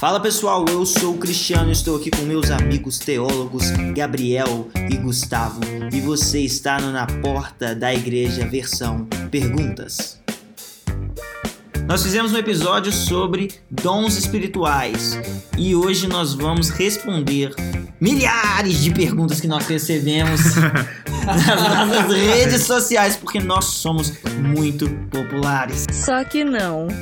Fala pessoal, eu sou o Cristiano e estou aqui com meus amigos teólogos Gabriel e Gustavo e você está no Na Porta da Igreja versão Perguntas. Nós fizemos um episódio sobre dons espirituais e hoje nós vamos responder milhares de perguntas que nós recebemos nas nossas redes sociais porque nós somos muito populares. Só que não.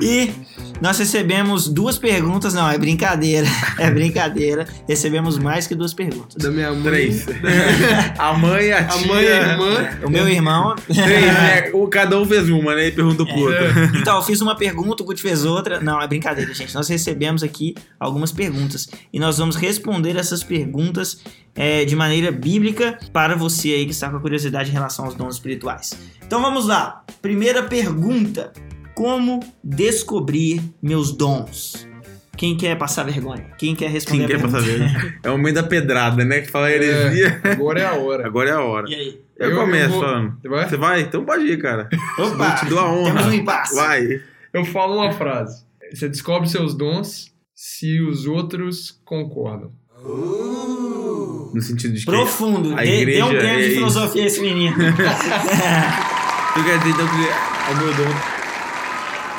E nós recebemos duas perguntas, não, é brincadeira, é brincadeira. Recebemos mais que duas perguntas. Da minha mãe. Três. a mãe, a A tia. mãe e a irmã. O meu irmão. Três, né? O- Cada um fez uma, né? E perguntou pro outro. Então, eu fiz uma pergunta, o Guti fez outra. Não, é brincadeira, gente. Nós recebemos aqui algumas perguntas e nós vamos responder essas perguntas é, de maneira bíblica para você aí que está com curiosidade em relação aos dons espirituais. Então vamos lá. Primeira pergunta: Como descobrir meus dons? Quem quer passar vergonha? Quem quer responder Quem quer pergunta? passar ver? É o momento da pedrada, né? Que fala heresia. Agora é a hora. Agora é a hora. E aí? Eu, Eu- começo eu vou- falando. Você vai? Você vai? Então pode ir, cara. Opa! Te dou a honra. Temos um impasse. Vai. Eu falo uma frase. Você descobre seus dons se os outros concordam. No sentido de que. Profundo. A igreja um prêmio é de isso. filosofia a esse menino. Tu quer dizer então que o meu dom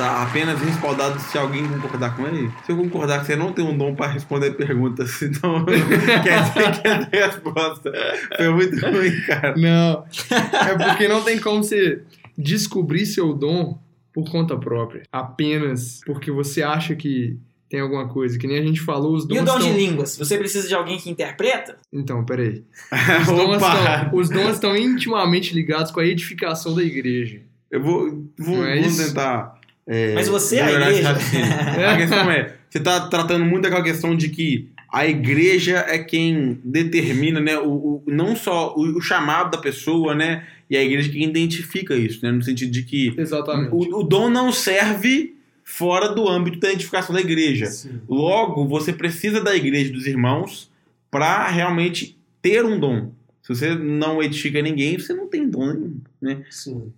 tá apenas respaldado se alguém concordar com ele? Se eu concordar que você não tem um dom pra responder perguntas, então quer dizer que a resposta foi muito ruim, cara. Não. É porque não tem como você descobrir seu dom por conta própria. Apenas porque você acha que tem alguma coisa. Que nem a gente falou, os dons E o dom de estão- línguas? Você precisa de alguém que interpreta? Então, peraí. Os dons, Opa! estão, os dons estão intimamente ligados com a edificação da igreja. Eu vou, vou, é vou isso? tentar. É, Mas você é a igreja. A questão é: você tá tratando muito aquela questão de que a igreja é quem determina, né? O, o- não só o, o chamado da pessoa, né? E a igreja que identifica isso, né? No sentido de que Exatamente. o, o dom não serve fora do âmbito da identificação da igreja. Sim. Logo, você precisa da igreja dos irmãos para realmente ter um dom. Se você não edifica ninguém, você não tem dom nenhum, né? Sim.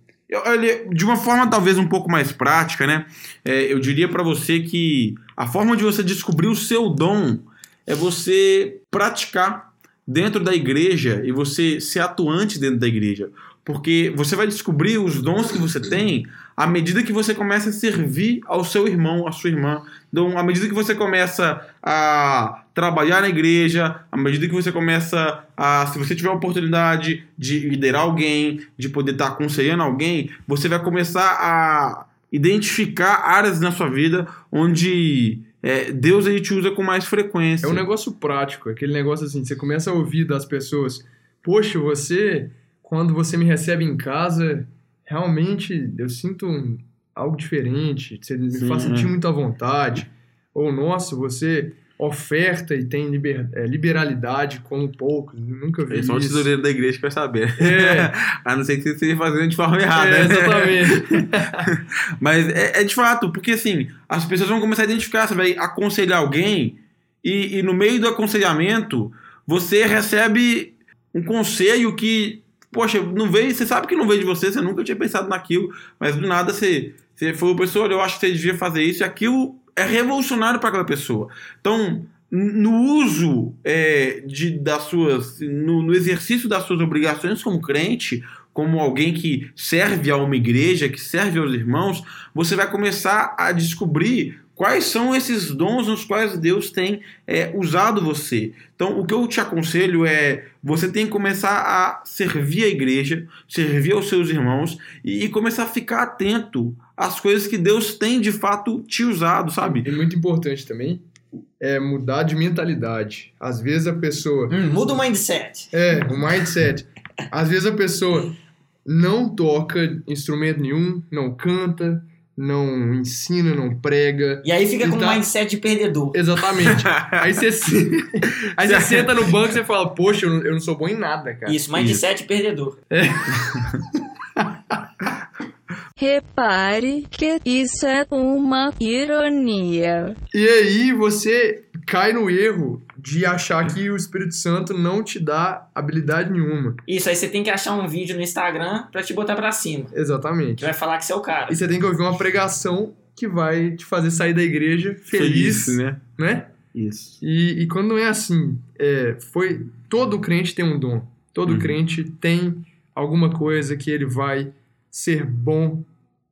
De uma forma talvez um pouco mais prática, né? É, eu diria pra você que a forma de você descobrir o seu dom é você praticar dentro da igreja e você ser atuante dentro da igreja. Porque você vai descobrir os dons que você tem à medida que você começa a servir ao seu irmão, à sua irmã. Então, à medida que você começa a trabalhar na igreja, à medida que você começa a, se você tiver a oportunidade de liderar alguém, de poder estar aconselhando alguém, você vai começar a identificar áreas na sua vida onde é, Deus ele te usa com mais frequência. É um negócio prático, aquele negócio assim, você começa a ouvir das pessoas, poxa, você, quando você me recebe em casa, realmente eu sinto um- algo diferente, você me Sim, faz é. sentir muito à vontade. Ou, nossa, você oferta e tem liber- é, liberalidade como poucos, nunca vi É só o isso. tesoureiro da igreja que vai saber. É. a não ser que você esteja fazendo de forma errada. É, exatamente. Mas é, é de fato, porque assim, as pessoas vão começar a identificar, você vai aconselhar alguém e, e no meio do aconselhamento você recebe um conselho que, poxa, não veio, você sabe que não veio de você, você nunca tinha pensado naquilo, mas do nada você, você falou, pessoa, eu acho que você devia fazer isso e aquilo é revolucionário para aquela pessoa. Então, no uso é, de, das suas, no, no exercício das suas obrigações como crente, como alguém que serve a uma igreja, que serve aos irmãos, você vai começar a descobrir quais são esses dons nos quais Deus tem é, usado você. Então, o que eu te aconselho é você tem que começar a servir a igreja, servir aos seus irmãos e, e começar a ficar atento às coisas que Deus tem de fato te usado, sabe? E muito importante também é mudar de mentalidade. Às vezes a pessoa Hum, muda o mindset. É, o mindset. Às vezes a pessoa não toca instrumento nenhum, não canta, não ensina, não prega. E aí fica E com tá- um mindset de perdedor. Exatamente. Aí você, se- aí você senta no banco e você fala, poxa, eu não, sou bom em nada, cara. Isso, mindset de perdedor. Repare que isso é uma ironia. E aí você cai no erro de achar que o Espírito Santo não te dá habilidade nenhuma. Isso, aí você tem que achar um vídeo no Instagram pra te botar pra cima. Exatamente. Que vai falar que você é o cara. E você tem que ouvir uma pregação que vai te fazer sair da igreja feliz, né? né? Isso. E, e quando não é assim, é, foi todo crente tem um dom. Todo Uhum. crente tem alguma coisa que ele vai ser bom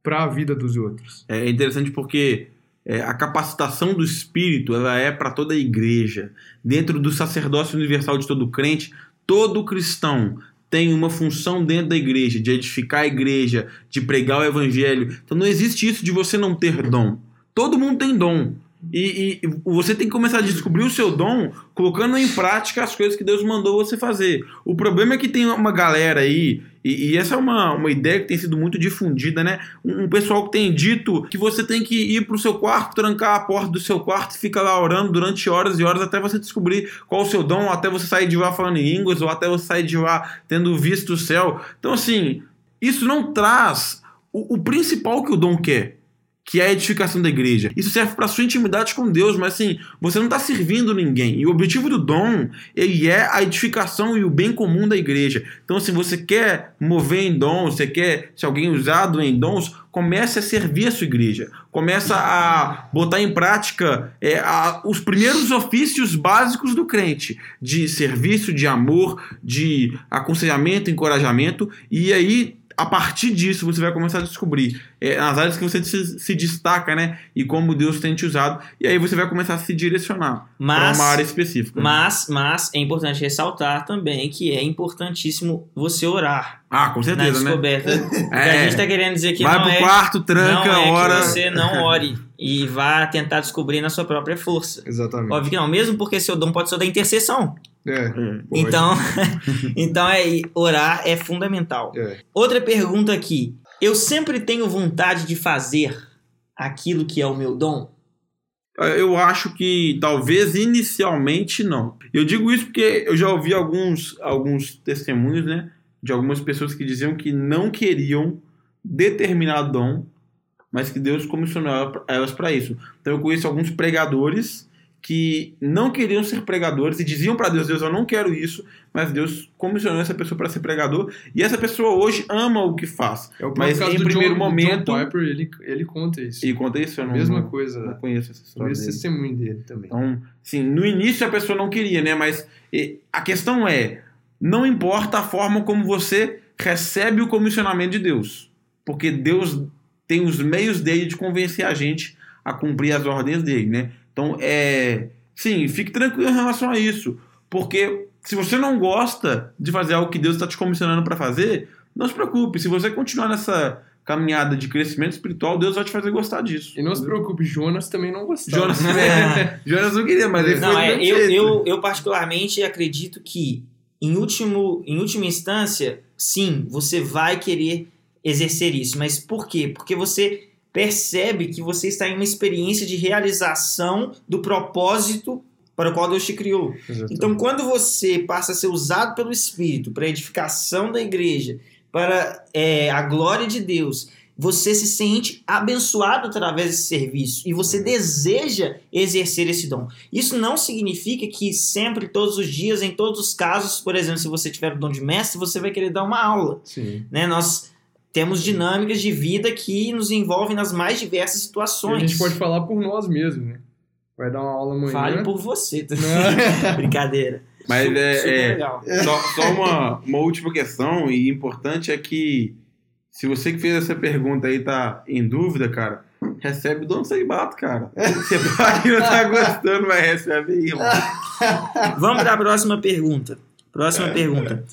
para a vida dos outros. É interessante porque é, a capacitação do Espírito ela é para toda a igreja. Dentro do sacerdócio universal de todo crente, todo cristão tem uma função dentro da igreja, de edificar a igreja, de pregar o evangelho. Então não existe isso de você não ter dom. Todo mundo tem dom. E, e você tem que começar a descobrir o seu dom colocando em prática as coisas que Deus mandou você fazer. O problema é que tem uma galera aí, e, e essa é uma, uma ideia que tem sido muito difundida, né? Um, um pessoal que tem dito que você tem que ir pro seu quarto, trancar a porta do seu quarto e fica lá orando durante horas e horas até você descobrir qual o seu dom, até você sair de lá falando em línguas, ou até você sair de lá tendo visto o céu. Então, assim, isso não traz o, o principal que o dom quer que é a edificação da igreja. Isso serve para sua intimidade com Deus, mas assim, você não está servindo ninguém. E o objetivo do dom, ele é a edificação e o bem comum da igreja. Então, se você quer mover em dons, você quer ser alguém usado em dons, comece a servir a sua igreja. Começa a botar em prática é, a- os primeiros ofícios básicos do crente, de serviço, de amor, de aconselhamento, encorajamento, e aí a partir disso você vai começar a descobrir é, as áreas que você se, se destaca, né? E como Deus tem te usado. E aí você vai começar a se direcionar para uma área específica. né? mas, mas é importante ressaltar também que é importantíssimo você orar Ah, com na certeza, né? descoberta. O que É. a gente tá querendo dizer que vai não pro é, quarto, tranca, não é hora. que você não ore e vá tentar descobrir na sua própria força. Exatamente. Óbvio que não, mesmo porque seu dom pode ser o da intercessão. É, É. Então, então é, orar é fundamental. É. Outra pergunta aqui. Eu sempre tenho vontade de fazer aquilo que é o meu dom? Eu acho que talvez inicialmente não. Eu digo isso porque eu já ouvi alguns, alguns testemunhos, né? De algumas pessoas que diziam que não queriam determinado dom, mas que Deus comissionou ela- elas para isso. Então eu conheço alguns pregadores que não queriam ser pregadores e diziam para Deus: Deus, eu não quero isso, mas Deus comissionou essa pessoa para ser pregador e essa pessoa hoje ama o que faz. É o Mas caso em do primeiro John, momento- John Piper, ele, ele conta isso. E conta isso, eu não, Mesma coisa. não conheço essa O história. mesmo dele. testemunho dele também. Então, assim, no início a pessoa não queria, né? Mas a questão é, não importa a forma como você recebe o comissionamento de Deus, porque Deus tem os meios dele de convencer a gente a cumprir as ordens dele, né? Então, é, sim, fique tranquilo em relação a isso, porque se você não gosta de fazer algo que Deus está te comissionando para fazer, não se preocupe. Se você continuar nessa caminhada de crescimento espiritual, Deus vai te fazer gostar disso. E não se preocupe, Jonas também não gostava. Jonas, é, Jonas não queria, mas ele Não, foi é, eu, eu, eu particularmente acredito que, em, último, em última instância, sim, você vai querer exercer isso. Mas por quê? Porque você percebe que você está em uma experiência de realização do propósito para o qual Deus te criou. Exatamente. Então, quando você passa a ser usado pelo Espírito para a edificação da igreja, para é, a glória de Deus, você se sente abençoado através desse serviço e você deseja exercer esse dom. Isso não significa que sempre, todos os dias, em todos os casos, por exemplo, se você tiver o dom de mestre, você vai querer dar uma aula. Sim. Né? Nós temos dinâmicas de vida que nos envolvem nas mais diversas E situações. a gente pode falar por nós mesmos, né? Vai dar uma aula amanhã. Fale por você. tá? Brincadeira. Mas Super- é, super é, legal. só, só uma, uma última questão e importante é que se você que fez essa pergunta aí tá em dúvida, cara, recebe o dono celibato, cara. Você pode não estar gostando, mas recebe aí, irmão. Vamos para a próxima pergunta. Próxima pergunta.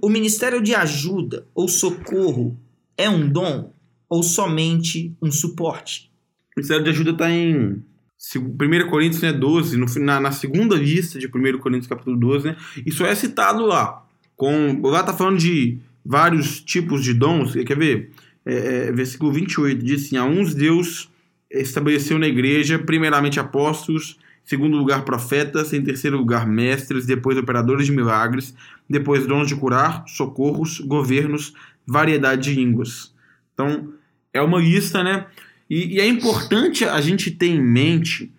O ministério de ajuda ou socorro é um dom ou somente um suporte? O ministério de ajuda tá em se- 1 Coríntios né, 12, no, na, na segunda lista de 1 Coríntios capítulo 12, né? Isso é citado lá. Com, lá tá falando de vários tipos de dons. Quer ver? É, é, versículo 28 diz assim: A uns Deus estabeleceu na igreja, primeiramente apóstolos, segundo lugar profetas, em terceiro lugar mestres, depois operadores de milagres, depois dons de curar, socorros, governos, variedade de línguas. Então, é uma lista, né? E, e é importante a gente ter em mente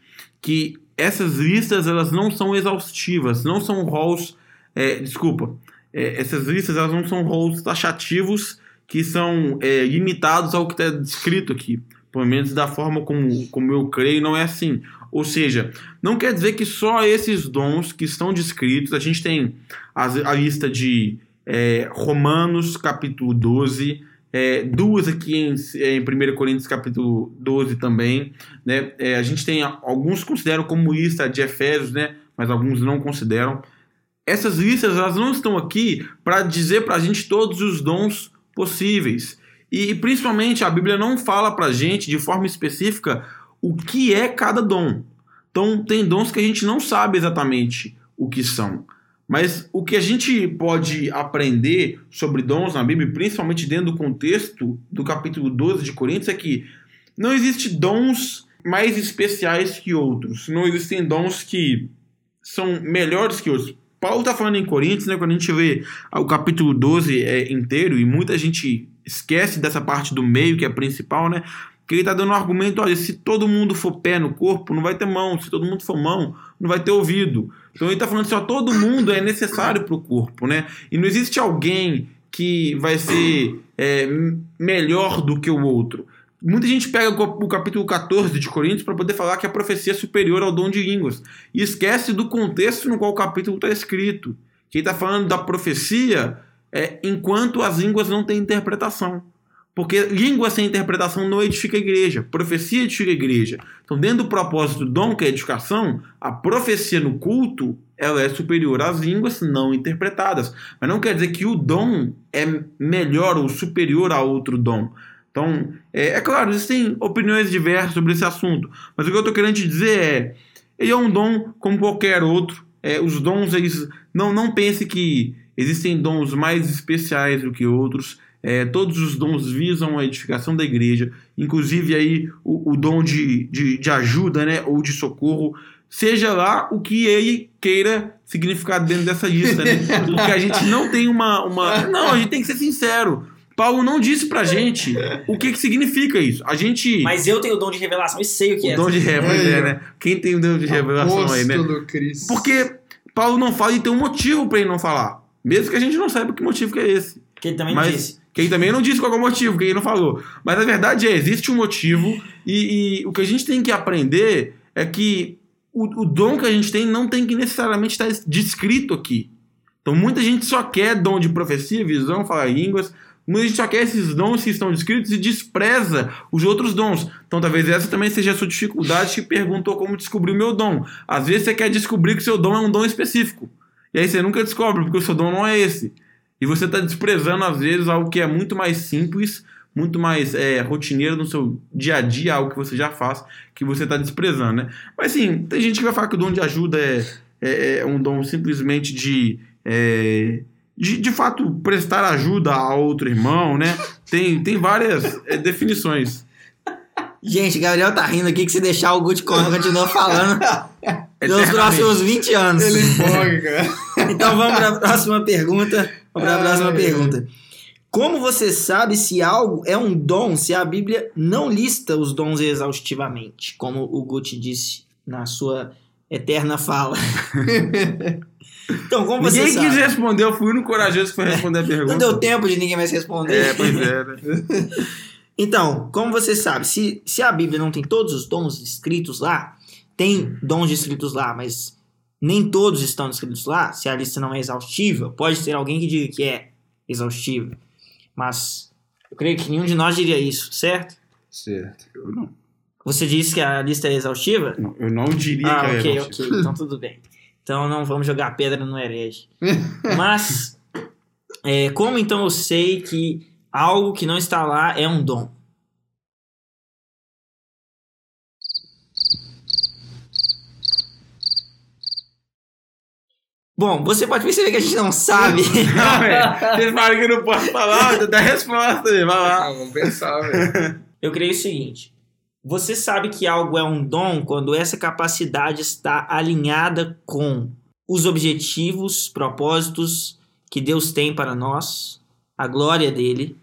que essas listas elas não são exaustivas, não são roles, é, desculpa, é, essas listas elas não são roles taxativos que são é, limitados ao que está descrito aqui. pelo menos da forma como, como eu creio, não é assim. Ou seja, não quer dizer que só esses dons que estão descritos, a gente tem a, a lista de é, Romanos capítulo 12, é, duas aqui em, em 1 Coríntios capítulo 12 também. Né? É, a gente tem alguns consideram como lista de Efésios, né? mas alguns não consideram. Essas listas elas não estão aqui para dizer para a gente todos os dons possíveis. E, principalmente a Bíblia não fala para a gente de forma específica o que é cada dom. Então tem dons que a gente não sabe exatamente o que são. Mas o que a gente pode aprender sobre dons na Bíblia, principalmente dentro do contexto do capítulo 12 de Coríntios, é que não existe dons mais especiais que outros. Não existem dons que são melhores que outros. Paulo está falando em Coríntios, né, quando a gente vê o capítulo 12 é, inteiro, e muita gente esquece dessa parte do meio, que é a principal, né? Que ele está dando um argumento: olha, se todo mundo for pé no corpo, não vai ter mão. Se todo mundo for mão, não vai ter ouvido. Então ele está falando assim: ó, todo mundo é necessário para o corpo, né? E não existe alguém que vai ser é, melhor do que o outro. Muita gente pega o capítulo 14 de Coríntios para poder falar que a profecia é superior ao dom de línguas e esquece do contexto no qual o capítulo está escrito. Que está falando da profecia é, enquanto as línguas não têm interpretação. Porque língua sem interpretação não edifica a igreja, profecia edifica a igreja. Então, dentro do propósito do dom, que é a edificação, a profecia no culto ela é superior às línguas não interpretadas. Mas não quer dizer que o dom é melhor ou superior a outro dom. Então, é, é claro, existem opiniões diversas sobre esse assunto, mas o que eu estou querendo te dizer é: ele é um dom como qualquer outro. É, os dons, eles não, não pense que existem dons mais especiais do que outros. É, todos os dons visam a edificação da igreja, inclusive aí o, o dom de, de, de, ajuda né, ou de socorro, seja lá o que ele queira significar dentro dessa lista. Né? Porque a gente não tem uma, uma. Não, a gente tem que ser sincero. Paulo não disse pra gente o que, que significa isso. A gente. Mas eu tenho o dom de revelação e sei o que o é. Dom de revelação, é, né? Quem tem o dom de revelação aí, né? Porque Paulo não fala e tem um motivo para ele não falar. Mesmo que a gente não saiba que motivo que é esse. Que ele também Mas, disse. Que ele também não disse qual é o motivo, que ele não falou. Mas a verdade é, existe um motivo e, e o que a gente tem que aprender é que o, o, dom que a gente tem não tem que necessariamente estar descrito aqui. Então muita gente só quer dom de profecia, visão, falar línguas, Muita gente só quer esses dons que estão descritos e despreza os outros dons. Então talvez essa também seja a sua dificuldade que perguntou como descobrir o meu dom. Às vezes você quer descobrir que o seu dom é um dom específico. E aí você nunca descobre, porque o seu dom não é esse. E você está desprezando, às vezes, algo que é muito mais simples, muito mais é, rotineiro no seu dia a dia, algo que você já faz, que você está desprezando, né? Mas sim, tem gente que vai falar que o dom de ajuda é, é, é um dom simplesmente de. É, de, de fato prestar ajuda a outro irmão, né? Tem, tem várias é, definições. Gente, Gabriel tá rindo aqui que se deixar o Gucci continua falando pelos próximos 20 anos. Ele empolga, cara. então vamos para a próxima pergunta. Vamos para a próxima pergunta. Como você sabe se algo é um dom se a Bíblia não lista os dons exaustivamente, como o Gucci disse na sua eterna fala? Então, como você ninguém sabe? quis responder, eu fui o único corajoso que foi responder a pergunta. Não deu tempo de ninguém mais responder. É, pois é. Né? então, como você sabe, se, se a Bíblia não tem todos os dons escritos lá, tem dons escritos lá, mas nem todos estão escritos lá, se a lista não é exaustiva, pode ter alguém que diga que é exaustiva. Mas eu creio que nenhum de nós diria isso, certo? Certo. Eu não. Você disse que a lista é exaustiva? Não, eu não diria ah, que é ok, exaustiva. ok, então tudo bem. Então não vamos jogar pedra no herege. Mas, é, como então eu sei que algo que não está lá é um dom? Bom, você pode perceber que a gente não sabe. Não, velho. Vocês falam que não posso falar, dá a resposta aí, vai lá. Ah, vamos pensar, velho. Eu creio o seguinte: você sabe que algo é um dom quando essa capacidade está alinhada com os objetivos, propósitos que Deus tem para nós, a glória dele,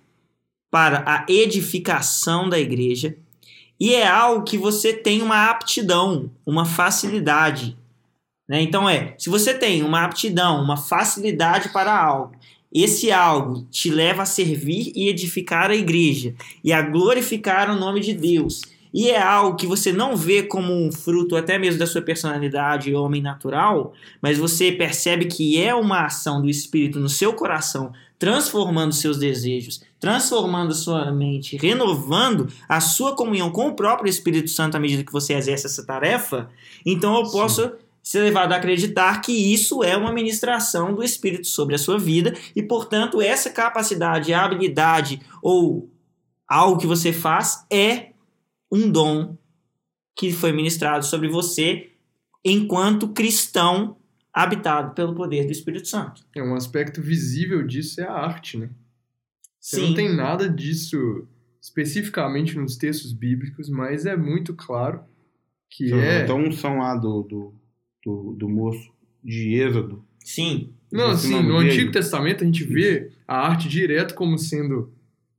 para a edificação da igreja, e é algo que você tem uma aptidão, uma facilidade. Né? Então é, se você tem uma aptidão, uma facilidade para algo, esse algo te leva a servir e edificar a igreja e a glorificar o nome de Deus, e é algo que você não vê como um fruto até mesmo da sua personalidade homem natural, mas você percebe que é uma ação do Espírito no seu coração, transformando seus desejos, transformando sua mente, renovando a sua comunhão com o próprio Espírito Santo à medida que você exerce essa tarefa, então eu posso ser levado a acreditar que isso é uma ministração do Espírito sobre a sua vida e, portanto, essa capacidade, habilidade ou algo que você faz é um dom que foi ministrado sobre você enquanto cristão habitado pelo poder do Espírito Santo. É um aspecto visível disso é a arte, né? Você Sim. não tem nada disso especificamente nos textos bíblicos, mas é muito claro que é. Então, unção lá do, do, do, do moço de Êxodo. Sim, Não, assim, nome no dele. Antigo Testamento a gente vê a arte direto como sendo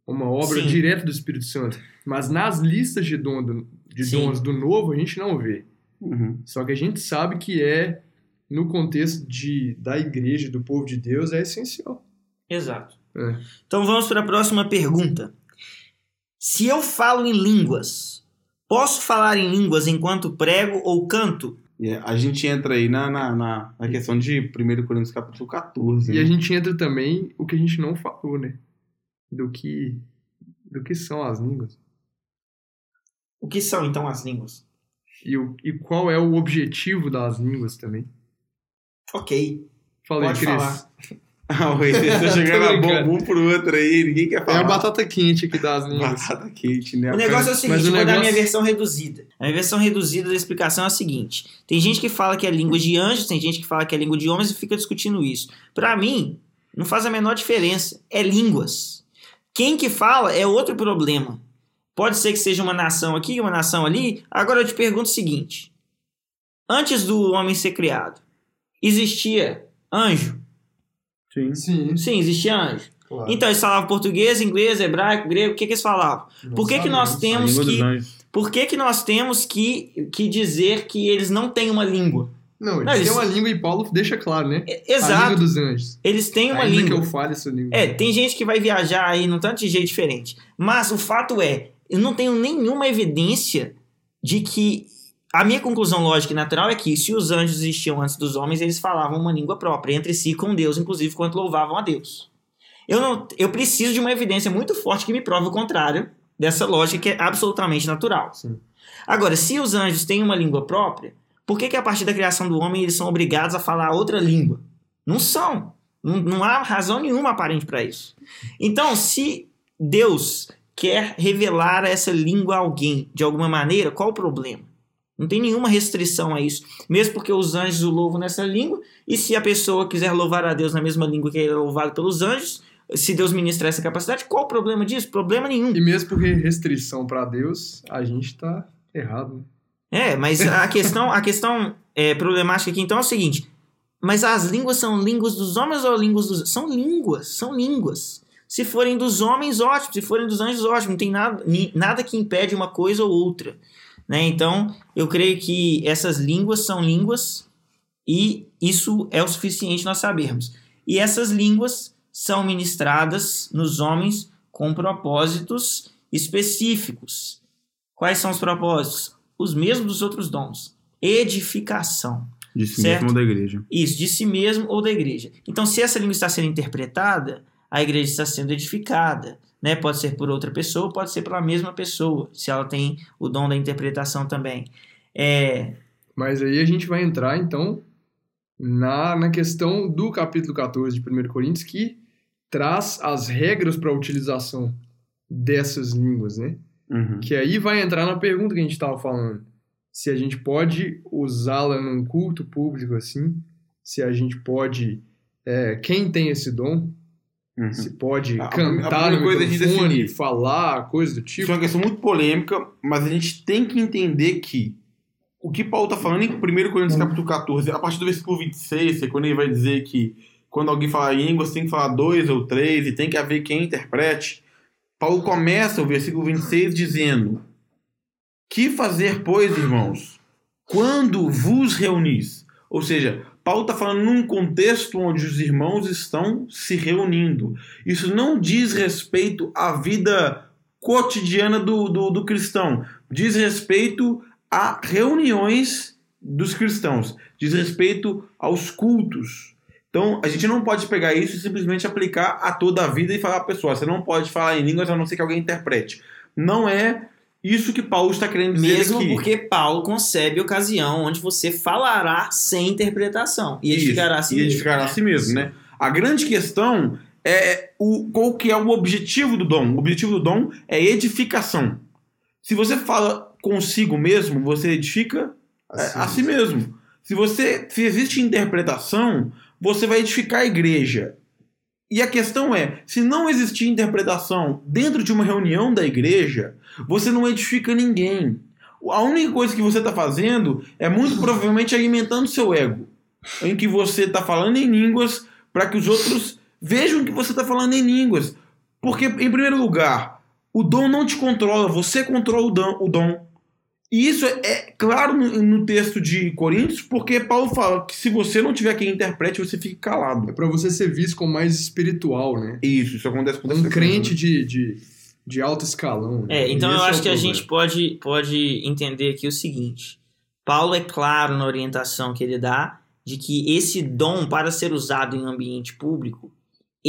uma obra Sim. direta do Espírito Santo. Mas nas listas de, dom do- de Sim. dons do Novo a gente não vê. Uhum. Só que a gente sabe que é, no contexto de, da igreja, do povo de Deus, é essencial. exato. É. Então vamos para a próxima pergunta. Se eu falo em línguas, posso falar em línguas enquanto prego ou canto? E a gente entra aí na, na, na, na questão de 1 Coríntios capítulo 14. E a né? gente entra também o que a gente não falou, né? Do que, do que são as línguas. O que são então as línguas? E, o, e qual é o objetivo das línguas também. Ok, Falei, Pode Cris. falar. Ah, oi, vocês estão chegando a bomba um pro outro aí, ninguém quer É falar. a batata quente aqui das línguas. Batata quente, né? O negócio é o seguinte, Mas o vou dar a negócio- minha versão reduzida. A minha versão reduzida da explicação é a seguinte: tem gente que fala que é língua de anjos, tem gente que fala que é língua de homens e fica discutindo isso. Pra mim, não faz a menor diferença. É línguas. Quem que fala é outro problema. Pode ser que seja uma nação aqui, uma nação ali. Agora eu te pergunto o seguinte: antes do homem ser criado, existia anjo? Sim. Sim, Sim, existia anjo. claro. Então eles falavam português, inglês, hebraico, grego. O que, que eles falavam? Por que, que nós temos que por que, que nós temos que, que dizer que eles não têm uma língua? Não, eles Não, têm eles- uma língua e Paulo deixa claro, né? É- A língua Exato. dos anjos. Eles têm uma Ainda língua. que eu fale essa língua. É, tem gente que vai viajar aí num tanto de jeito diferente. Mas o fato é, eu não tenho nenhuma evidência de que. A minha conclusão lógica e natural é que se os anjos existiam antes dos homens, eles falavam uma língua própria entre si com Deus, inclusive quando louvavam a Deus. Eu, não, eu preciso de uma evidência muito forte que me prove o contrário dessa lógica que é absolutamente natural. Sim. Agora, se os anjos têm uma língua própria, por que, que a partir da criação do homem eles são obrigados a falar outra língua? Não são. Não, não há razão nenhuma aparente para isso. Então, se Deus quer revelar essa língua a alguém de alguma maneira, qual o problema? Não tem nenhuma restrição a isso. Mesmo porque os anjos o louvam nessa língua, e se a pessoa quiser louvar a Deus na mesma língua que ele é louvado pelos anjos, se Deus ministrar essa capacidade, qual o problema disso? Problema nenhum. E mesmo porque restrição pra Deus, a gente tá errado, né? É, mas a questão, a questão é, problemática aqui então é o seguinte: mas as línguas são línguas dos homens ou línguas dos. São línguas, são línguas. Se forem dos homens, ótimo. Se forem dos anjos, ótimo. Não tem nada, nada que impede uma coisa ou outra. Né? Então, eu creio que essas línguas são línguas e isso é o suficiente nós sabermos. E essas línguas são ministradas nos homens com propósitos específicos. Quais são os propósitos? Os mesmos dos outros dons. Edificação. De si Certo. mesmo ou da igreja. Isso, de si mesmo ou da igreja. Então, se essa língua está sendo interpretada, a igreja está sendo edificada. Né? Pode ser por outra pessoa, pode ser pela mesma pessoa, se ela tem o dom da interpretação também. É, Mas aí a gente vai entrar, então, na, na questão do capítulo 14 de 1 Coríntios, que traz as regras para a utilização dessas línguas, né? Uhum. Que aí vai entrar na pergunta que a gente estava falando. Se a gente pode usá-la num culto público assim, se a gente pode... é, quem tem esse dom, Uhum. se pode A- a cantar no coisa a gente microfone, definir. falar, coisa do Isso é tipo. uma questão muito polêmica, mas a gente tem que entender que o que Paulo está falando em 1 Coríntios capítulo 14, a partir do versículo 26, é quando ele vai dizer que quando alguém fala em línguas tem que falar dois ou três e tem que haver quem interprete. Paulo começa o versículo 26 dizendo: Que fazer, pois, irmãos, quando vos reunis? Ou seja, Paulo está falando num contexto onde os irmãos estão se reunindo. Isso não diz respeito à vida cotidiana do, do, do cristão, diz respeito a reuniões dos cristãos, diz respeito aos cultos. Então, a gente não pode pegar isso e simplesmente aplicar a toda a vida e falar para a pessoa, você não pode falar em línguas a não ser que alguém interprete. Não é isso que Paulo está querendo dizer Mesmo aqui. porque Paulo concebe ocasião onde você falará sem interpretação e Isso, edificará a si e mesmo. edificará a si mesmo, né? A grande questão é o, qual que é o objetivo do dom. O objetivo do dom é edificação. Se você fala consigo mesmo, você edifica Assim a si mesmo. Se você se existe interpretação, você vai edificar a igreja. E a questão é, se não existir interpretação dentro de uma reunião da igreja, você não edifica ninguém. A única coisa que você está fazendo é muito provavelmente alimentando seu ego, em que você está falando em línguas para que os outros vejam que você está falando em línguas. Porque, em primeiro lugar, o dom não te controla, você controla o dom. O dom. E isso é, é claro no, texto de Coríntios, porque Paulo fala que se você não tiver quem interprete, você fica calado. É pra você ser visto como mais espiritual, né? Isso, isso acontece com Um crente de, de, de alto escalão. né? É, então eu é acho o que a gente pode, pode entender aqui o seguinte: Paulo é claro na orientação que ele dá de que esse dom, para ser usado em ambiente público,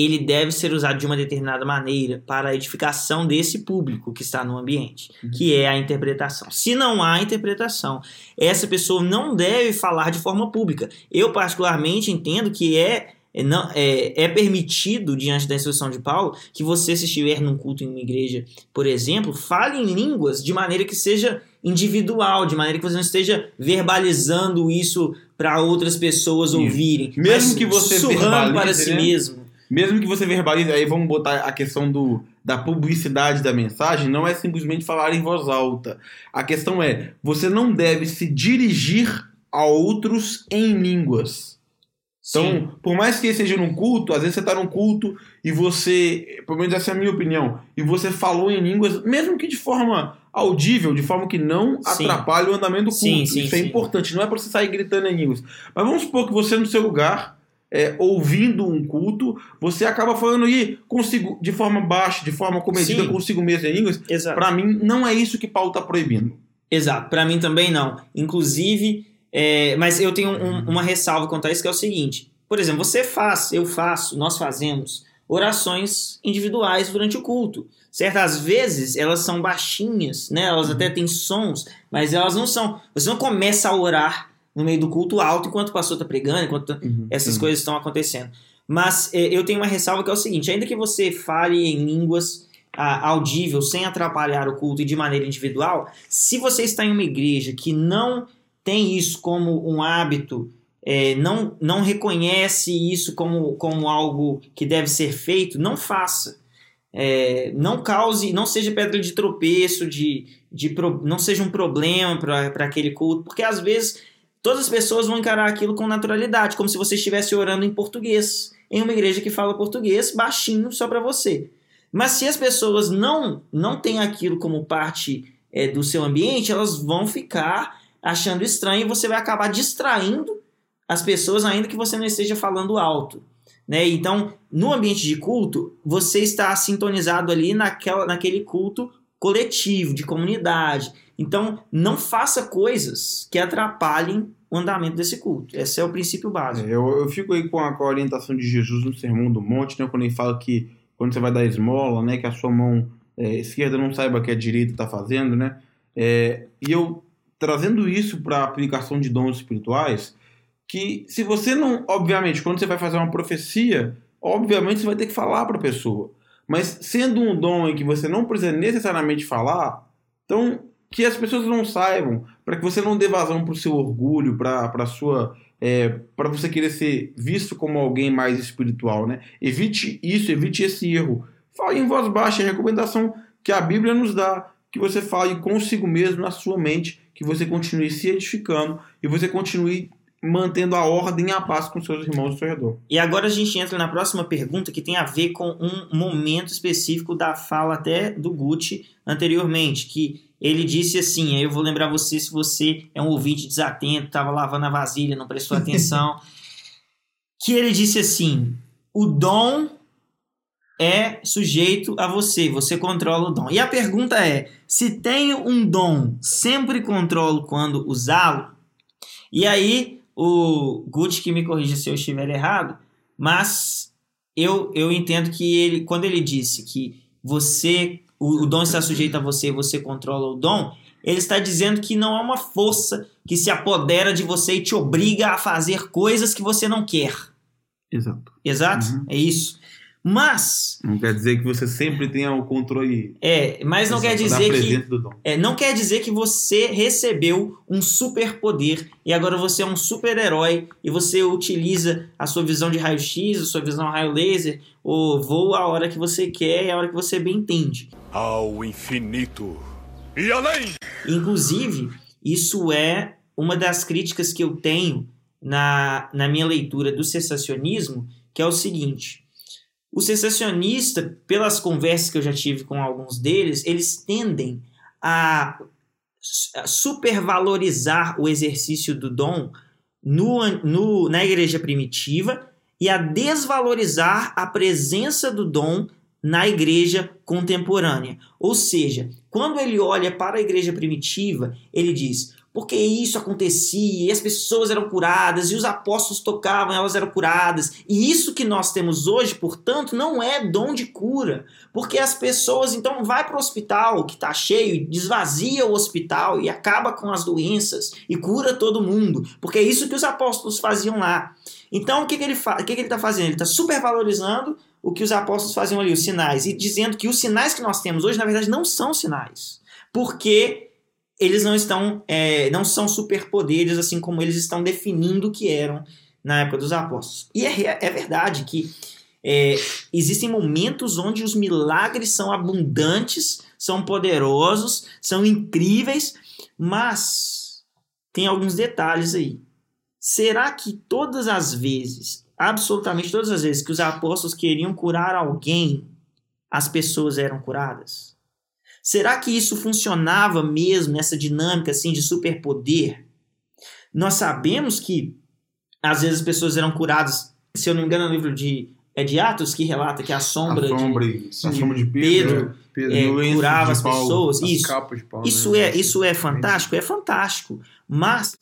ele deve ser usado de uma determinada maneira para a edificação desse público que está no ambiente, que é a interpretação. Se não há interpretação, essa pessoa não deve falar de forma pública. Eu, particularmente, entendo que é. É, não, é, é permitido, diante da instrução de Paulo, que você, se estiver num culto em uma igreja, por exemplo, fale em línguas de maneira que seja individual, de maneira que você não esteja verbalizando isso para outras pessoas ouvirem. Mesmo que você sussurrando verbalize, para si né? mesmo. Mesmo que você verbalize, aí vamos botar a questão do, da publicidade da mensagem, não é simplesmente falar em voz alta. A questão é, você não deve se dirigir a outros em línguas. Sim. Então, por mais que seja num culto, às vezes você está num culto e você, pelo menos essa é a minha opinião, e você falou em línguas, mesmo que de forma audível, de forma que não Sim. atrapalhe o andamento do culto. Sim, sim, Isso é sim. importante, não é para você sair gritando em línguas. Mas vamos supor que você no seu lugar, é, ouvindo um culto, você acaba falando aí consigo, de forma baixa, de forma comedida Sim. consigo mesmo em línguas. Para mim, não é isso que Paulo está proibindo. Exato, para mim também não. Inclusive, é, mas eu tenho um- uma ressalva quanto a isso que é o seguinte: por exemplo, você faz, eu faço, nós fazemos orações individuais durante o culto. Certo? Às vezes elas são baixinhas, né? Elas até têm sons, mas elas não são. Você não começa a orar no meio do culto alto enquanto o pastor está pregando, enquanto essas Sim. coisas estão acontecendo. Mas é, eu tenho uma ressalva que é o seguinte: ainda que você fale em línguas ah, audível, sem atrapalhar o culto e de maneira individual, se você está em uma igreja que não tem isso como um hábito, é, não, não reconhece isso como, como algo que deve ser feito, não faça. É, não cause, não seja pedra de tropeço, de, de não seja um problema para aquele culto, porque às vezes todas as pessoas vão encarar aquilo com naturalidade, como se você estivesse orando em português, em uma igreja que fala português baixinho só para você. Mas se as pessoas não não têm aquilo como parte é, do seu ambiente, elas vão ficar achando estranho e você vai acabar distraindo as pessoas ainda que você não esteja falando alto. Né? Então, no ambiente de culto, você está sintonizado ali naquela, naquele culto coletivo, de comunidade. Então, não faça coisas que atrapalhem o andamento desse culto. Esse é o princípio básico. É, eu, eu fico aí com a, com a orientação de Jesus no Sermão do Monte, né, quando ele fala que quando você vai dar esmola, né, que a sua mão é, esquerda não saiba que a direita está fazendo, né? É, e eu trazendo isso para a aplicação de dons espirituais, que se você não, obviamente, quando você vai fazer uma profecia, obviamente você vai ter que falar para a pessoa. Mas sendo um dom em que você não precisa necessariamente falar, então que as pessoas não saibam, para que você não dê vazão para o seu orgulho, para sua é, para você querer ser visto como alguém mais espiritual, né? Evite isso, evite esse erro. Fale em voz baixa, é a recomendação que a Bíblia nos dá, que você fale consigo mesmo na sua mente, que você continue se edificando e você continue mantendo a ordem e a paz com seus irmãos ao seu redor. E agora a gente entra na próxima pergunta que tem a ver com um momento específico da fala até do Gucci anteriormente, que ele disse assim, aí eu vou lembrar você se você é um ouvinte desatento, estava lavando a vasilha, não prestou atenção. que ele disse assim: o dom é sujeito a você, você controla o dom. E a pergunta é: se tenho um dom, sempre controlo quando usá-lo? E aí, o Gucci que me corrija se eu estiver errado, mas eu, eu entendo que ele, quando ele disse que você, o, o dom está sujeito a você, você controla o dom, ele está dizendo que não é uma força que se apodera de você e te obriga a fazer coisas que você não quer. Exato. Exato? Uhum. É isso. Mas, Não quer dizer que você sempre tenha o controle é, mas não quer dizer que é, não quer dizer que você recebeu um superpoder e agora você é um super-herói e você utiliza a sua visão de raio-x, a sua visão raio laser, ou voa a hora que você quer e a hora que você bem entende. ao infinito e além. Inclusive, isso é uma das críticas que eu tenho na, na minha leitura do sensacionismo, que é o seguinte. O sensacionista, pelas conversas que eu já tive com alguns deles, eles tendem a supervalorizar o exercício do dom no, no, na igreja primitiva e a desvalorizar a presença do dom na igreja contemporânea. Ou seja, quando ele olha para a igreja primitiva, ele diz: porque isso acontecia, e as pessoas eram curadas, e os apóstolos tocavam, elas eram curadas. E isso que nós temos hoje, portanto, não é dom de cura. Porque as pessoas, então, vai para o hospital que está cheio, desvazia o hospital e acaba com as doenças e cura todo mundo. Porque é isso que os apóstolos faziam lá. Então, o que, que ele fa o que, que ele está fazendo? Ele está supervalorizando o que os apóstolos faziam ali, os sinais, e dizendo que os sinais que nós temos hoje, na verdade, não são sinais. Porque eles não estão, é, não são superpoderes assim como eles estão definindo que eram na época dos apóstolos. E é, é verdade que é, existem momentos onde os milagres são abundantes, são poderosos, são incríveis, mas tem alguns detalhes aí. Será que todas as vezes, absolutamente todas as vezes que os apóstolos queriam curar alguém, as pessoas eram curadas? Será que isso funcionava mesmo nessa dinâmica assim de superpoder? Nós sabemos que às vezes as pessoas eram curadas, se eu não me engano, no livro de é de Atos que relata que a sombra, a sombra, de, a sombra de Pedro, Pedro é, e o lenço curava as Paulo, pessoas. As Isso, capas de pau, né? isso é, isso é fantástico, é fantástico. Mas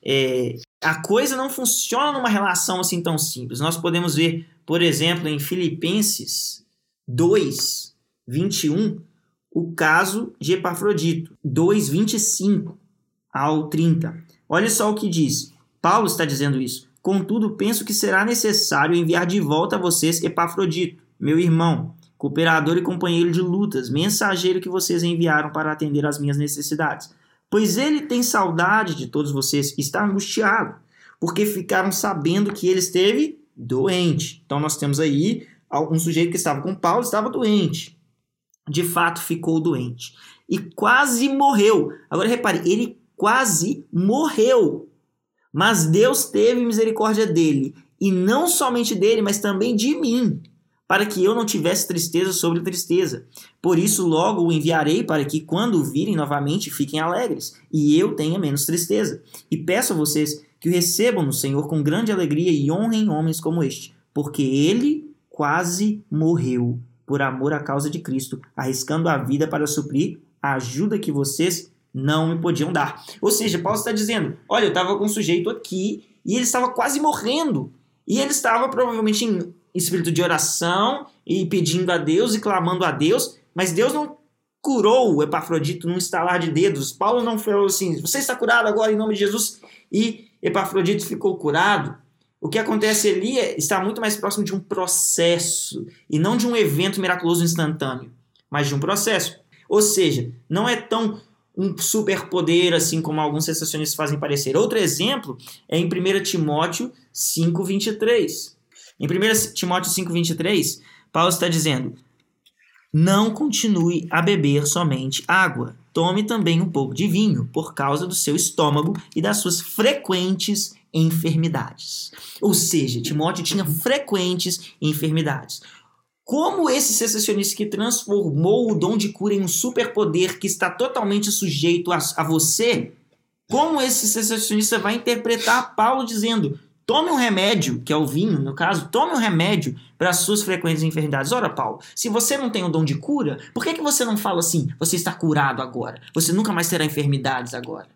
é, a coisa não funciona numa relação assim tão simples. Nós podemos ver, por exemplo, em Filipenses 2, 21, o caso de Epafrodito, 2, 25 ao 30. Olha só o que diz. Paulo está dizendo isso. Contudo, penso que será necessário enviar de volta a vocês Epafrodito, meu irmão, cooperador e companheiro de lutas, mensageiro que vocês enviaram para atender às minhas necessidades. Pois ele tem saudade de todos vocês está angustiado, porque ficaram sabendo que ele esteve doente. Então nós temos aí um sujeito que estava com Paulo, estava doente. De fato, ficou doente. E quase morreu. Agora repare, ele quase morreu. Mas Deus teve misericórdia dele, e não somente dele, mas também de mim, para que eu não tivesse tristeza sobre tristeza. Por isso, logo o enviarei para que, quando virem novamente, fiquem alegres, e eu tenha menos tristeza. E peço a vocês que o recebam no Senhor com grande alegria e honrem homens como este, porque ele quase morreu por amor à causa de Cristo, arriscando a vida para suprir a ajuda que vocês não me podiam dar. Ou seja, Paulo está dizendo: olha, eu estava com um sujeito aqui e ele estava quase morrendo. E ele estava provavelmente em espírito de oração e pedindo a Deus e clamando a Deus, mas Deus não curou o Epafrodito num estalar de dedos. Paulo não falou assim: você está curado agora em nome de Jesus. E Epafrodito ficou curado. O que acontece ali é, está muito mais próximo de um processo e não de um evento miraculoso instantâneo, mas de um processo. Ou seja, não é tão um superpoder, assim como alguns sensacionistas fazem parecer. Outro exemplo é em 1 Timóteo 5,23. Em 1 Timóteo 5,23, Paulo está dizendo: Não continue a beber somente água, tome também um pouco de vinho, por causa do seu estômago e das suas frequentes enfermidades. Ou seja, Timóteo tinha frequentes enfermidades. Como esse sensacionista que transformou o dom de cura em um superpoder que está totalmente sujeito a, a você, como esse sensacionista vai interpretar Paulo dizendo: Tome um remédio, que é o vinho, no caso, tome um remédio para as suas frequentes enfermidades. Ora, Paulo, se você não tem o dom de cura, por que, que você não fala assim, você está curado agora? Você nunca mais terá enfermidades agora?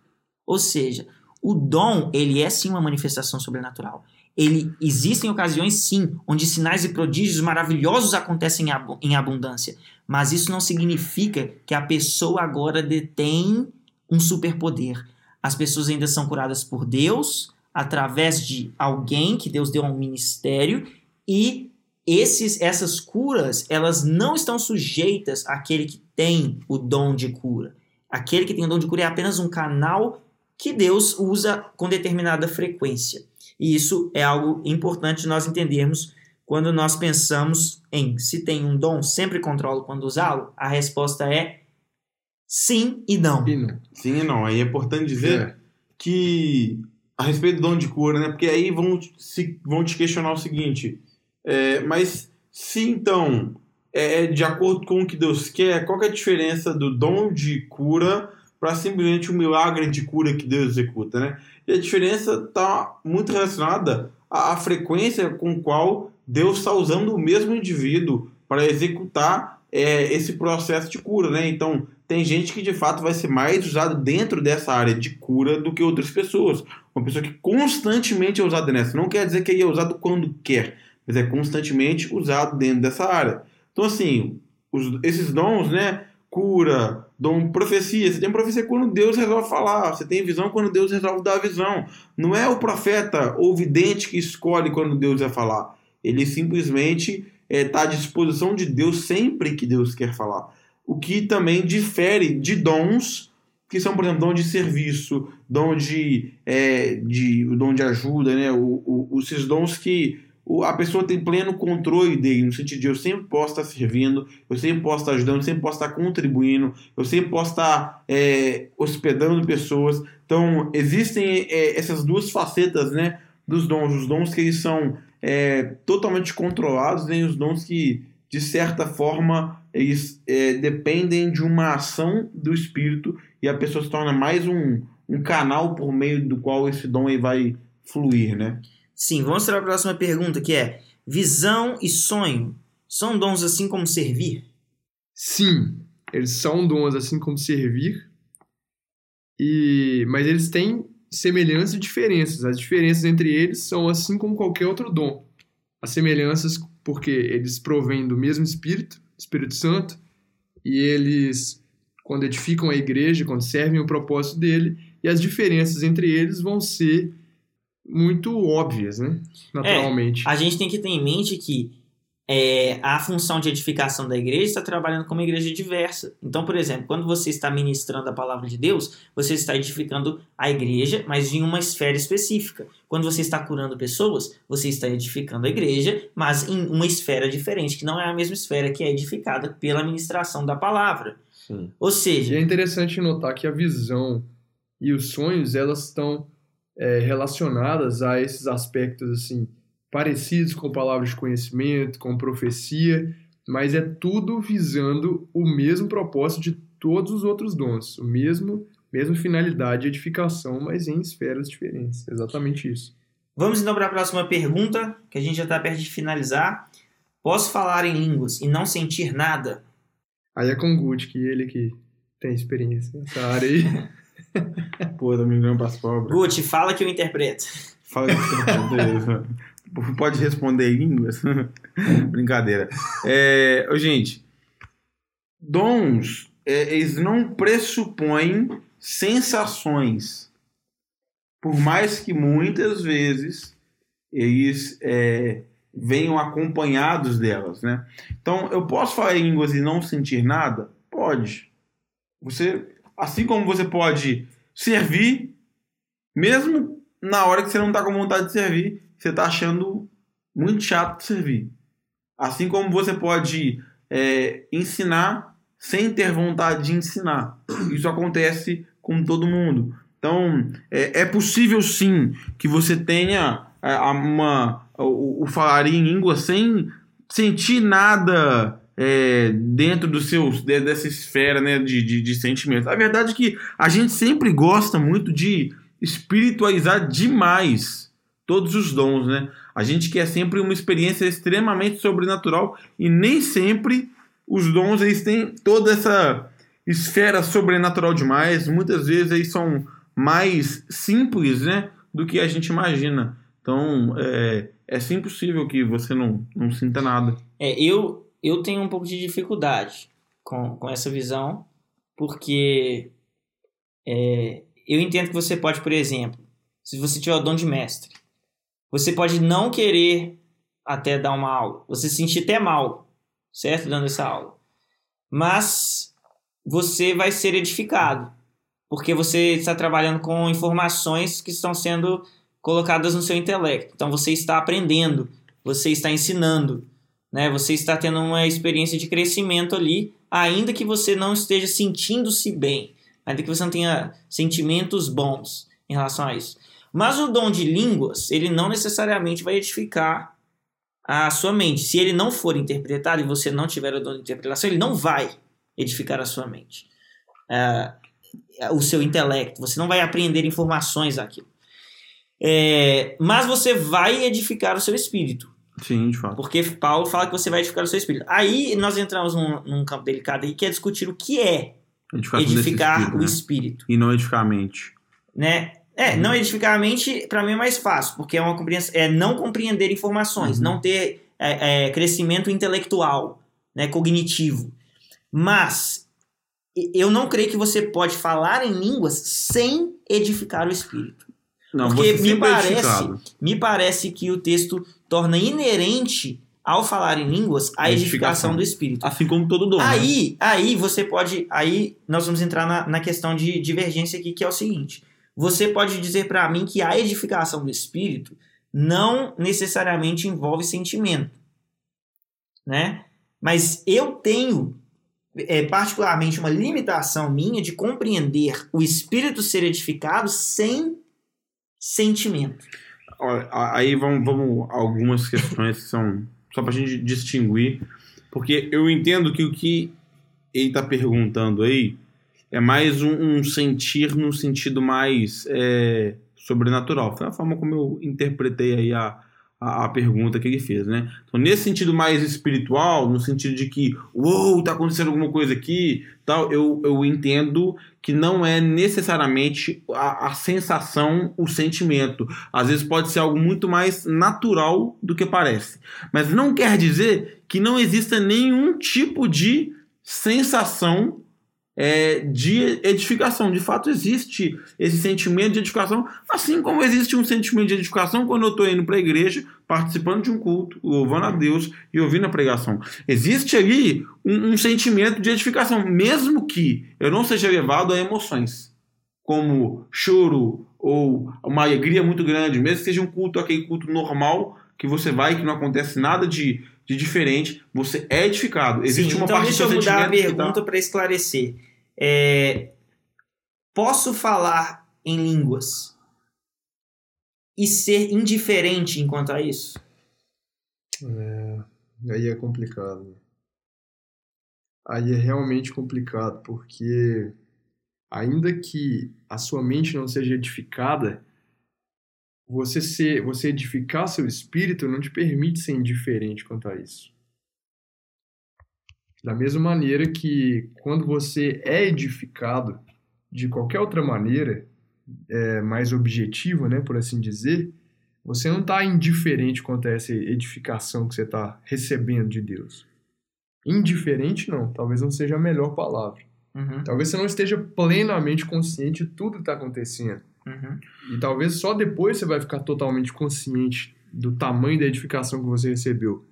Ou seja, o dom, ele é sim uma manifestação sobrenatural. Ele existem ocasiões sim, onde sinais e prodígios maravilhosos acontecem em abu- em abundância, mas isso não significa que a pessoa agora detém um superpoder. As pessoas ainda são curadas por Deus através de alguém que Deus deu um ministério e esses, essas curas elas não estão sujeitas àquele que tem o dom de cura. Aquele que tem o dom de cura é apenas um canal que Deus usa com determinada frequência. E isso é algo importante nós entendermos quando nós pensamos em se tem um dom, sempre controlo quando usá-lo. A resposta é sim e não. E não. Sim e não. Aí é importante dizer É. que a respeito do dom de cura, né? Porque aí vão, se, vão te questionar o seguinte: é, mas se então é é de acordo com o que Deus quer, qual que é a diferença do dom de cura para simplesmente o milagre de cura que Deus executa, né? E a diferença está muito relacionada à, à frequência com qual Deus está usando o mesmo indivíduo para executar é, esse processo de cura, né? Então tem gente que de fato vai ser mais usado dentro dessa área de cura do que outras pessoas. Uma pessoa que constantemente é usada nessa. Não quer dizer que é usado quando quer, mas é constantemente usado dentro dessa área. Então, assim, os- esses dons, né? Cura, dom profecia. Você tem profecia quando Deus resolve falar. Você tem visão quando Deus resolve dar a visão. Não é o profeta ou vidente que escolhe quando Deus vai falar. Ele simplesmente está à disposição de Deus sempre que Deus quer falar. O que também difere de dons que são, por exemplo, dom de serviço, dom de, é, de dom de ajuda, né? O, o, esses dons que a pessoa tem pleno controle dele, no sentido de eu sempre posso estar servindo, eu sempre posso estar ajudando, eu sempre posso estar contribuindo, eu sempre posso estar é, hospedando pessoas. Então, existem é, essas duas facetas, né? Dos dons, os dons que eles são é, totalmente controlados, né? e os dons que, de certa forma, eles é, dependem de uma ação do Espírito e a pessoa se torna mais um, um canal por meio do qual esse dom aí vai fluir, né? Sim, vamos para a próxima pergunta, que é: visão e sonho são dons assim como servir? Sim, eles são dons assim como servir, e mas eles têm semelhanças e diferenças. As diferenças entre eles são assim como qualquer outro dom. As semelhanças porque eles provêm do mesmo Espírito, Espírito Santo, e eles, quando edificam a igreja, quando servem o propósito dele, e as diferenças entre eles vão ser muito óbvias, né? Naturalmente. A gente tem que ter em mente que é, a função de edificação da igreja está trabalhando como igreja diversa. Então, por exemplo, quando você está ministrando a palavra de Deus, você está edificando a igreja, mas em uma esfera específica. Quando você está curando pessoas, você está edificando a igreja, mas em uma esfera diferente, que não é a mesma esfera que é edificada pela ministração da palavra. Sim. Ou E seja, é interessante notar que a visão e os sonhos elas estão é, relacionadas a esses aspectos assim parecidos com palavras de conhecimento, com profecia, mas é tudo visando o mesmo propósito de todos os outros dons, o mesmo mesma finalidade de edificação, mas em esferas diferentes. Exatamente isso. vamos então para a próxima pergunta, que a gente já está perto de finalizar. Posso falar em línguas e não sentir nada? Aí é com o Gucci, que ele que tem experiência nessa área aí. Pô, Domingão para as pobres. Gucci, fala que eu interpreto. Fala que você não pode isso. Pode responder em línguas? Brincadeira. É, gente, dons, é, eles não pressupõem sensações. Por mais que muitas vezes eles é, venham acompanhados delas, né? Então, eu posso falar em línguas e não sentir nada? Pode. Você, assim como você pode servir, mesmo na hora que você não está com vontade de servir, você está achando muito chato de servir. Assim como você pode é, ensinar sem ter vontade de ensinar. Isso acontece com todo mundo. Então, é, é possível sim que você tenha é, uma, o, o falar em língua sem sentir nada é, dentro dos seus, de- dessa esfera né, de, de, de sentimentos. A verdade é que a gente sempre gosta muito de espiritualizar demais todos os dons, né? A gente quer sempre uma experiência extremamente sobrenatural e nem sempre os dons eles têm toda essa esfera sobrenatural demais. Muitas vezes eles são mais simples, né, do que a gente imagina. Então, é, é sim possível que você não, não sinta nada. É, eu, eu tenho um pouco de dificuldade com, com essa visão, porque é, eu entendo que você pode, por exemplo, se você tiver o dom de mestre, você pode não querer até dar uma aula, você se sentir até mal, certo? Dando essa aula. Mas você vai ser edificado, porque você está trabalhando com informações que estão sendo colocadas no seu intelecto. Então você está aprendendo, você está ensinando, né? Você está tendo uma experiência de crescimento ali, ainda que você não esteja sentindo-se bem, ainda que você não tenha sentimentos bons em relação a isso. Mas o dom de línguas, ele não necessariamente vai edificar a sua mente. Se ele não for interpretado e você não tiver o dom de interpretação, ele não vai edificar a sua mente. É, o seu intelecto. Você não vai aprender informações daquilo. É, mas você vai edificar o seu espírito. Sim, de fato. Porque Paulo fala que você vai edificar o seu espírito. Aí nós entramos num, num campo delicado aí que é discutir o que é edificar espírito, o né? espírito. E não edificar a mente. Né? É, não edificar a mente, para mim é mais fácil, porque é uma compreensão, é não compreender informações, Uhum. não ter é, é, crescimento intelectual, né, cognitivo. Mas eu não creio que você pode falar em línguas sem edificar o espírito. Não, Porque me é parece, edificado. me parece que o texto torna inerente ao falar em línguas a A edificação edificação. do espírito. Assim como todo dom. né? Aí, aí você pode. Aí nós vamos entrar na, na questão de divergência aqui, que é o seguinte: você pode dizer para mim que a edificação do espírito não necessariamente envolve sentimento, né? Mas eu tenho é, particularmente uma limitação minha de compreender o espírito ser edificado sem sentimento. A- Aí vamos, vamos algumas questões que são só pra gente distinguir, porque eu entendo que o que ele tá perguntando aí é mais um, um sentir no sentido mais é, sobrenatural. Foi a forma como eu interpretei aí a, a, a pergunta que ele fez, né? Então, nesse sentido mais espiritual, no sentido de que, uou, tá acontecendo alguma coisa aqui, tal, eu, eu entendo que não é necessariamente a, a sensação, o sentimento. Às vezes pode ser algo muito mais natural do que parece. Mas não quer dizer que não exista nenhum tipo de sensação é, de edificação. De fato, existe esse sentimento de edificação, assim como existe um sentimento de edificação quando eu estou indo para a igreja, participando de um culto, louvando a Deus e ouvindo a pregação. Existe ali um, um sentimento de edificação, mesmo que eu não seja levado a emoções, como choro ou uma alegria muito grande, mesmo que seja um culto, aquele culto normal que você vai, que não acontece nada de, de diferente, você é edificado. Existe Sim, uma então parte deixa eu mudar a tá- pergunta para esclarecer. É, posso falar em línguas e ser indiferente enquanto a isso? Aí é complicado. Aí é realmente complicado, porque ainda que a sua mente não seja edificada, você ser, você edificar seu espírito não te permite ser indiferente quanto a isso. Da mesma maneira que quando você é edificado de qualquer outra maneira, é, mais objetiva, né, por assim dizer, você não está indiferente quanto a essa edificação que você está recebendo de Deus. Indiferente, não. Talvez não seja a melhor palavra. Uhum, Talvez você não esteja plenamente consciente de tudo que está acontecendo. uhum. E talvez só depois você vai ficar totalmente consciente do tamanho da edificação que você recebeu.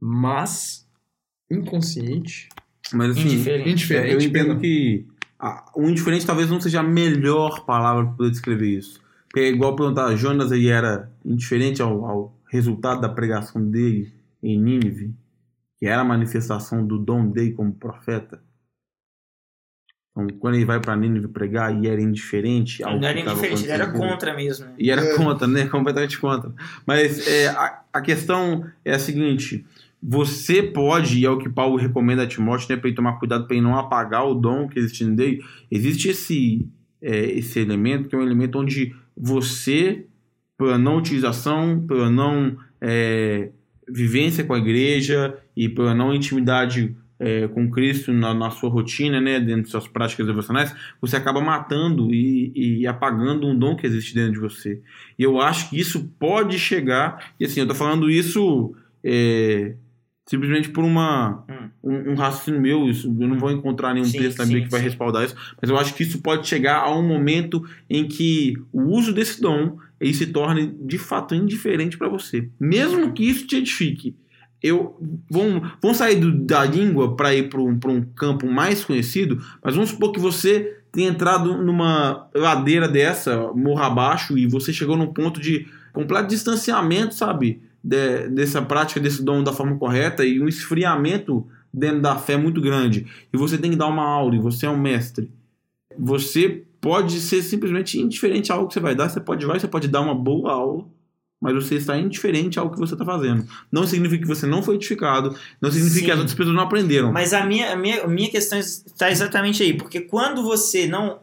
Mas, inconsciente, Mas assim, Indiferente. indiferente. eu entendo que a- o indiferente talvez não seja a melhor palavra para poder descrever isso. Porque é igual perguntar, Jonas ele era indiferente ao, ao resultado da pregação dele em Nínive, que era a manifestação do dom dele como profeta. Então, quando ele vai para Nínive pregar e era indiferente ao Não era indiferente, ele era contra mesmo. né? E era É. contra, né? Completamente contra. Mas é, a, a questão é a seguinte: você pode, e é o que Paulo recomenda a Timóteo, né, para ele tomar cuidado para ele não apagar o dom que existe nele. Existe esse, é, esse elemento que é um elemento onde você pela não utilização, pela não é, vivência com a igreja e pela não intimidade é, com Cristo na, na, sua rotina, né, dentro de suas práticas devocionais, você acaba matando e, e, apagando um dom que existe dentro de você. E eu acho que isso pode chegar, e assim, eu tô falando isso é, simplesmente por uma, hum. um, um, raciocínio meu, isso, eu não vou encontrar nenhum sim, texto na Bíblia que vai respaldar isso, mas eu acho que isso pode chegar a um momento em que o uso desse dom ele se torne de fato indiferente para você, mesmo que isso te edifique eu vamos, vamos sair do, da língua para ir para um, um campo mais conhecido, mas vamos supor que você tenha entrado numa ladeira dessa, morra abaixo, e você chegou num ponto de completo distanciamento, sabe? De, dessa prática, desse dom da forma correta e um esfriamento dentro da fé muito grande. E você tem que dar uma aula, e você é um mestre. Você pode ser simplesmente indiferente ao que você vai dar, você pode vai, você pode dar uma boa aula, mas você está indiferente ao que você está fazendo. Não significa que você não foi edificado, não significa Sim. que as outras pessoas não aprenderam. Mas a minha, a minha, a minha questão está exatamente aí, porque quando você não.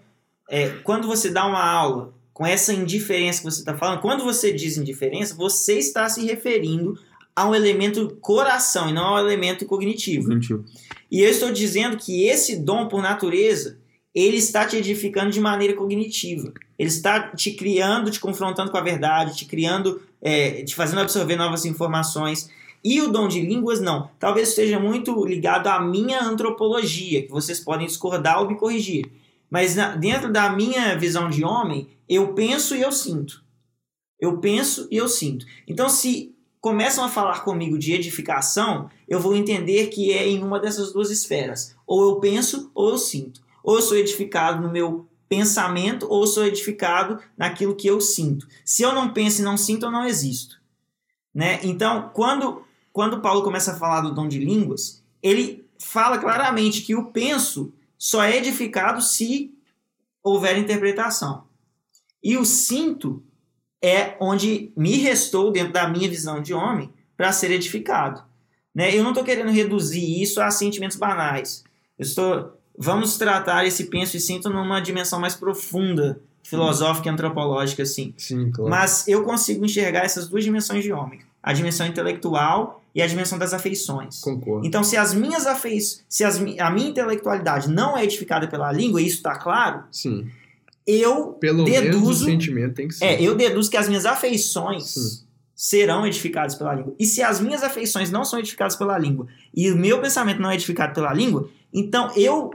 É, quando você dá uma aula com essa indiferença que você está falando, quando você diz indiferença, você está se referindo a um elemento coração e não ao elemento cognitivo. cognitivo. E eu estou dizendo que esse dom, por natureza, ele está te edificando de maneira cognitiva. Ele está te criando, te confrontando com a verdade, te criando, é, te fazendo absorver novas informações. E o dom de línguas, não. Talvez esteja muito ligado à minha antropologia, que vocês podem discordar ou me corrigir. Mas na, dentro da minha visão de homem, eu penso e eu sinto. Eu penso e eu sinto. Então, se começam a falar comigo de edificação, eu vou entender que é em uma dessas duas esferas. Ou eu penso ou eu sinto. Ou eu sou edificado no meu pensamento ou sou edificado naquilo que eu sinto. Se eu não penso e não sinto, eu não existo. Né? Então, quando, quando Paulo começa a falar do dom de línguas, ele fala claramente que o penso só é edificado se houver interpretação. E o sinto é onde me restou, dentro da minha visão de homem, para ser edificado. Né? Eu não estou querendo reduzir isso a sentimentos banais. Eu estou vamos tratar esse penso e sinto numa dimensão mais profunda, filosófica e antropológica, assim. Sim, claro. Mas eu consigo enxergar essas duas dimensões de homem. A dimensão intelectual e a dimensão das afeições. Concordo. Então, se as minhas afeições, se as, a minha intelectualidade não é edificada pela língua, e isso está claro, Sim. eu Pelo deduzo... menos o sentimento tem que ser. É, eu deduzo que as minhas afeições... Sim serão edificadas pela língua. E se as minhas afeições não são edificadas pela língua e o meu pensamento não é edificado pela língua, então eu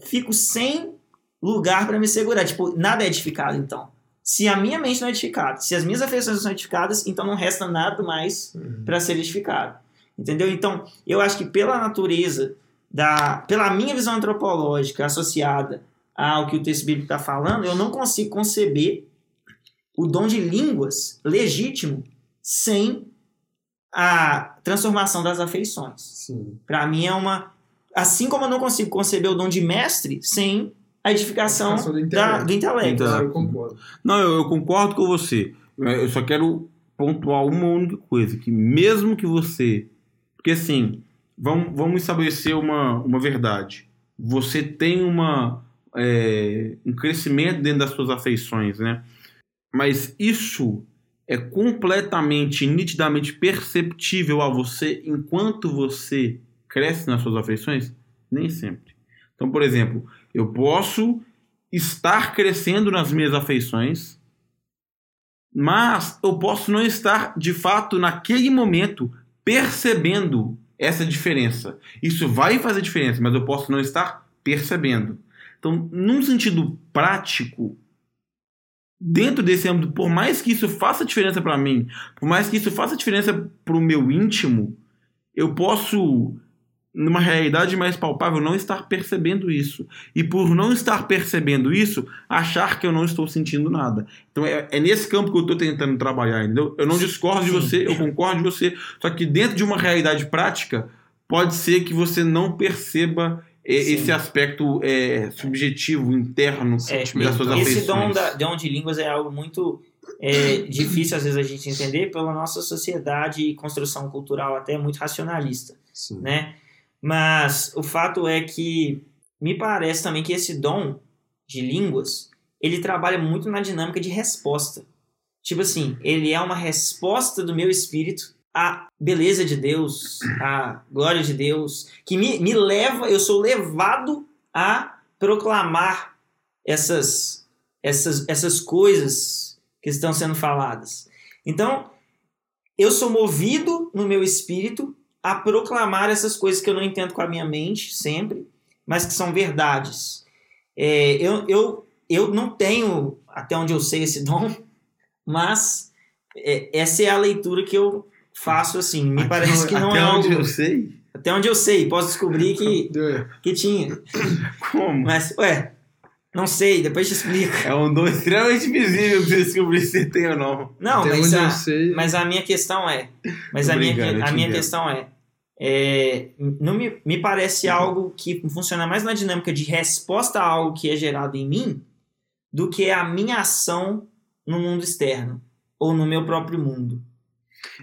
fico sem lugar para me segurar. Tipo, nada é edificado, então. Se a minha mente não é edificada, se as minhas afeições não são edificadas, então não resta nada mais uhum. para ser edificado. Entendeu? Então, eu acho que pela natureza, da, pela minha visão antropológica associada ao que o texto bíblico está falando, eu não consigo conceber o dom de línguas legítimo sem a transformação das afeições. Para mim é uma Assim como eu não consigo conceber o dom de mestre sem a edificação, do intelecto. Da, do intelecto. Então, eu concordo. Não, eu, eu, concordo com você. Eu só quero pontuar uma única coisa, que mesmo que você... Porque assim, vamos, vamos estabelecer uma, uma verdade. Você tem uma, é, um crescimento dentro das suas afeições, né? Mas isso é completamente, nitidamente perceptível a você enquanto você cresce nas suas afeições? Nem sempre. Então, por exemplo, eu posso estar crescendo nas minhas afeições, mas eu posso não estar de fato naquele momento percebendo essa diferença. Isso vai fazer diferença, mas eu posso não estar percebendo. Então, num sentido prático, dentro desse âmbito, por mais que isso faça diferença para mim, por mais que isso faça diferença para o meu íntimo, eu posso numa realidade mais palpável, não estar percebendo isso. E por não estar percebendo isso, achar que eu não estou sentindo nada. Então é, é nesse campo que eu estou tentando trabalhar, entendeu? Eu não discordo de você, eu concordo de você. Só que dentro de uma realidade prática, pode ser que você não perceba é, esse aspecto é, subjetivo, interno é, das suas afeições. Esse dom, da, dom de línguas é algo muito é, difícil às vezes a gente entender pela nossa sociedade e construção cultural até muito racionalista, Sim. né? Mas o fato é que me parece também que esse dom de línguas, ele trabalha muito na dinâmica de resposta. tipo assim, ele é uma resposta do meu espírito à beleza de Deus, à glória de Deus, que me, me leva, eu sou levado a proclamar essas, essas, essas coisas que estão sendo faladas. Então, eu sou movido no meu espírito a proclamar essas coisas que eu não entendo com a minha mente sempre, mas que são verdades. É, eu, eu, eu não tenho, até onde eu sei, esse dom, mas é, essa é a leitura que eu faço assim. Me Até parece que não até é onde algo. eu sei. Até onde eu sei, posso descobrir que, que tinha. Como? Mas, ué, não sei, depois te explico. É um dom extremamente visível pra descobrir se tem ou não. Não, Até mas a, mas a minha questão é. Mas Tô a minha, a minha entendo. questão é, é. Não me, me parece algo que funciona mais na dinâmica de resposta a algo que é gerado em mim do que a minha ação no mundo externo ou no meu próprio mundo.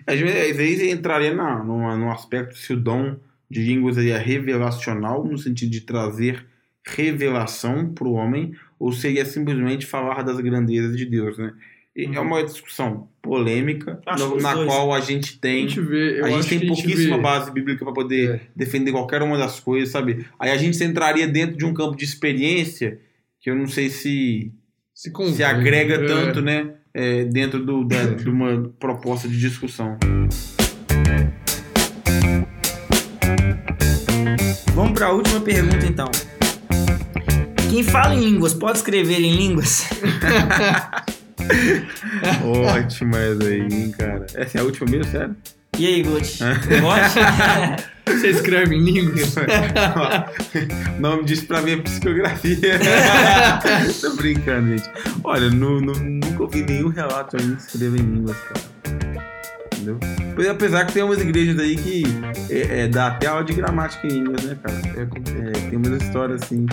Às vezes, às vezes entraria na, numa, num aspecto se o dom de línguas aí é revelacional, no sentido de trazer revelação para o homem, ou seria simplesmente falar das grandezas de Deus, né? E Uhum. É uma discussão polêmica, no- na dois. qual a gente A tem gente vê, a gente tem a gente pouquíssima vê. base bíblica para poder É. defender qualquer uma das coisas, sabe? Aí a gente entraria dentro de um campo de experiência que eu não sei se Se, convém. se agrega É. tanto, né? é, dentro do, da- de uma proposta de discussão. Vamos para a última pergunta então. Quem fala em línguas pode escrever em línguas? Ótimo essa aí, hein, cara. Essa é a última mesmo, sério? E aí, Gucci? Pode? Você escreve em línguas? Nome disso pra mim é psicografia. Tô brincando, gente. Olha, nu- nu- nunca ouvi nenhum relato alguém que escreva em línguas, cara. Entendeu? Pois, Apesar que tem umas igrejas aí que é, é, dá até aula de gramática em línguas, né, cara? É, tem umas histórias assim.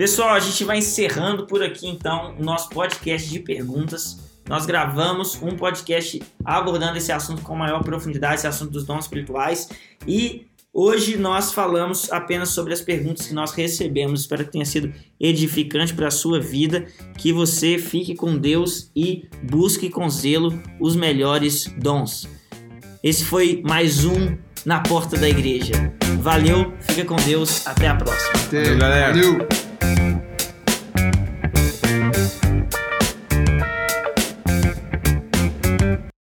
Pessoal, a gente vai encerrando por aqui então o nosso podcast de perguntas. Nós gravamos um podcast abordando esse assunto com maior profundidade, esse assunto dos dons espirituais. E hoje nós falamos apenas sobre as perguntas que nós recebemos. Espero que tenha sido edificante para a sua vida, que você fique com Deus e busque com zelo os melhores dons. Esse foi mais um na porta da igreja. Valeu, fica com Deus, até a próxima. Valeu, galera. Valeu.